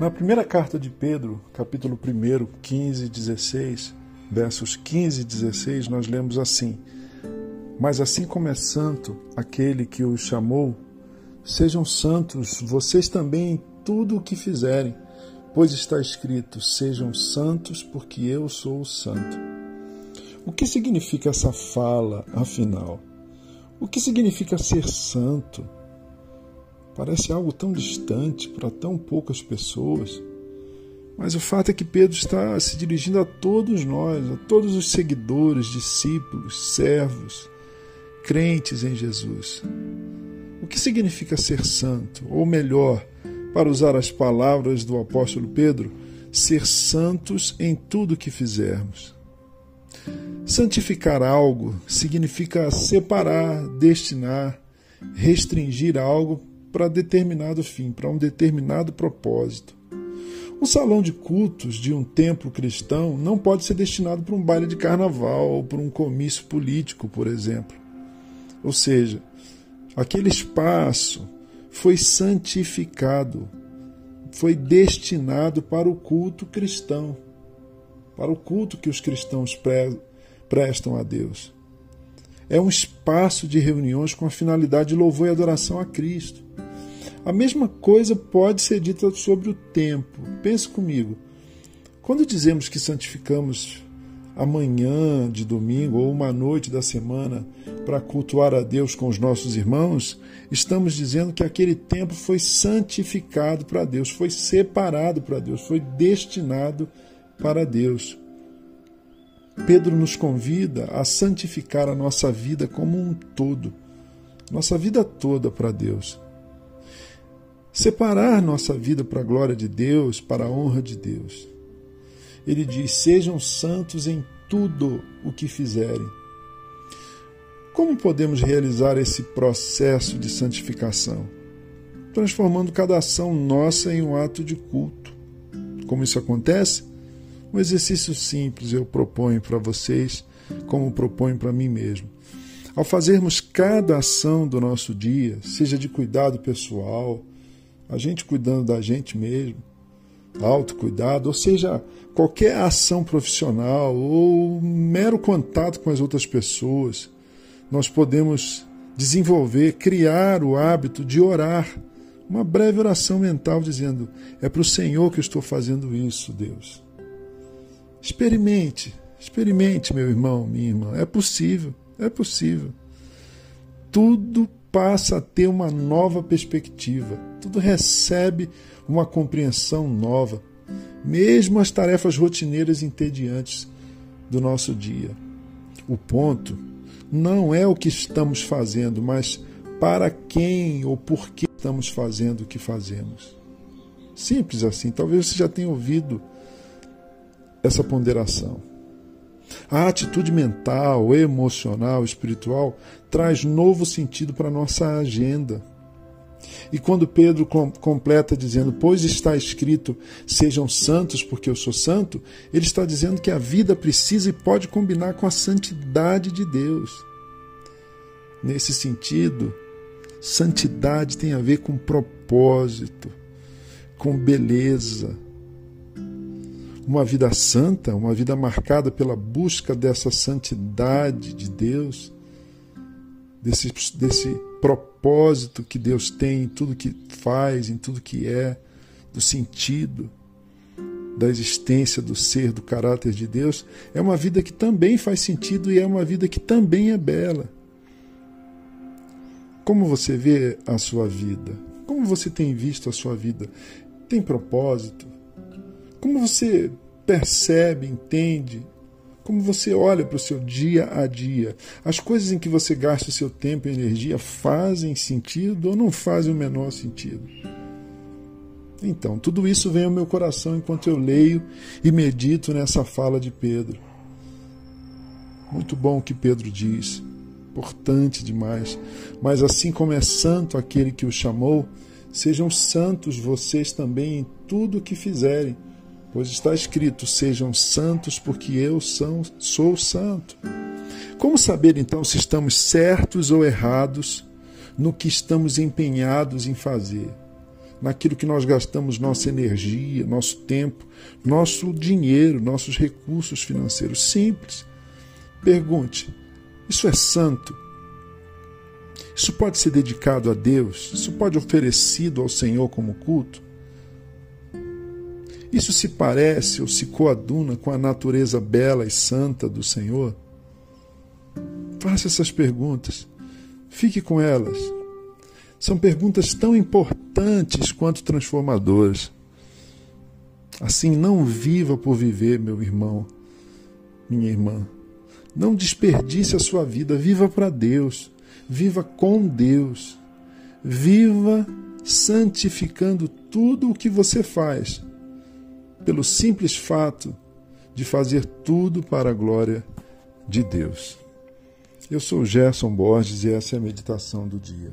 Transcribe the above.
Na primeira carta de Pedro, capítulo 1, 15 e 16, versos 15 e 16, nós lemos assim: Mas assim como é santo aquele que os chamou, sejam santos vocês também em tudo o que fizerem, pois está escrito: Sejam santos, porque eu sou o santo. O que significa essa fala, afinal? O que significa ser santo? Parece algo tão distante para tão poucas pessoas. Mas o fato é que Pedro está se dirigindo a todos nós, a todos os seguidores, discípulos, servos, crentes em Jesus. O que significa ser santo? Ou melhor, para usar as palavras do apóstolo Pedro, ser santos em tudo que fizermos. Santificar algo significa separar, destinar, restringir algo para determinado fim, para um determinado propósito. Um salão de cultos de um templo cristão não pode ser destinado para um baile de carnaval ou para um comício político, por exemplo. Ou seja, aquele espaço foi santificado, foi destinado para o culto cristão, para o culto que os cristãos prestam a Deus. É um espaço de reuniões com a finalidade de louvor e adoração a Cristo. A mesma coisa pode ser dita sobre o tempo. Pense comigo. Quando dizemos que santificamos amanhã de domingo ou uma noite da semana para cultuar a Deus com os nossos irmãos, estamos dizendo que aquele tempo foi santificado para Deus, foi separado para Deus, foi destinado para Deus. Pedro nos convida a santificar a nossa vida como um todo, nossa vida toda para Deus. Separar nossa vida para a glória de Deus, para a honra de Deus. Ele diz: sejam santos em tudo o que fizerem. Como podemos realizar esse processo de santificação? Transformando cada ação nossa em um ato de culto. Como isso acontece? Um exercício simples eu proponho para vocês, como proponho para mim mesmo. Ao fazermos cada ação do nosso dia, seja de cuidado pessoal, a gente cuidando da gente mesmo, autocuidado, ou seja, qualquer ação profissional ou mero contato com as outras pessoas, nós podemos desenvolver, criar o hábito de orar. Uma breve oração mental dizendo: É para o Senhor que eu estou fazendo isso, Deus. Experimente, experimente, meu irmão, minha irmã. É possível, é possível. Tudo passa a ter uma nova perspectiva, tudo recebe uma compreensão nova, mesmo as tarefas rotineiras e entediantes do nosso dia. O ponto não é o que estamos fazendo, mas para quem ou por que estamos fazendo o que fazemos. Simples assim. Talvez você já tenha ouvido essa ponderação. A atitude mental, emocional, espiritual traz novo sentido para a nossa agenda. E quando Pedro completa dizendo, pois está escrito, sejam santos porque eu sou santo, ele está dizendo que a vida precisa e pode combinar com a santidade de Deus. Nesse sentido, santidade tem a ver com propósito, com beleza. Uma vida santa, uma vida marcada pela busca dessa santidade de Deus, desse, desse propósito que Deus tem em tudo que faz, em tudo que é, do sentido da existência, do ser, do caráter de Deus, é uma vida que também faz sentido e é uma vida que também é bela. Como você vê a sua vida? Como você tem visto a sua vida? Tem propósito? Como você percebe, entende como você olha para o seu dia a dia. As coisas em que você gasta o seu tempo e energia fazem sentido ou não fazem o menor sentido? Então, tudo isso vem ao meu coração enquanto eu leio e medito nessa fala de Pedro. Muito bom o que Pedro diz, importante demais. Mas assim como é santo aquele que o chamou, sejam santos vocês também em tudo o que fizerem pois está escrito: sejam santos, porque eu sou, sou santo. Como saber então se estamos certos ou errados no que estamos empenhados em fazer? naquilo que nós gastamos nossa energia, nosso tempo, nosso dinheiro, nossos recursos financeiros. Simples. Pergunte: isso é santo? Isso pode ser dedicado a Deus? Isso pode ser oferecido ao Senhor como culto? Isso se parece ou se coaduna com a natureza bela e santa do Senhor? Faça essas perguntas. Fique com elas. São perguntas tão importantes quanto transformadoras. Assim, não viva por viver, meu irmão, minha irmã. Não desperdice a sua vida, viva para Deus, viva com Deus. Viva santificando tudo o que você faz, pelo simples fato de fazer tudo para a glória de Deus. Eu sou Gerson Borges e essa é a meditação do dia.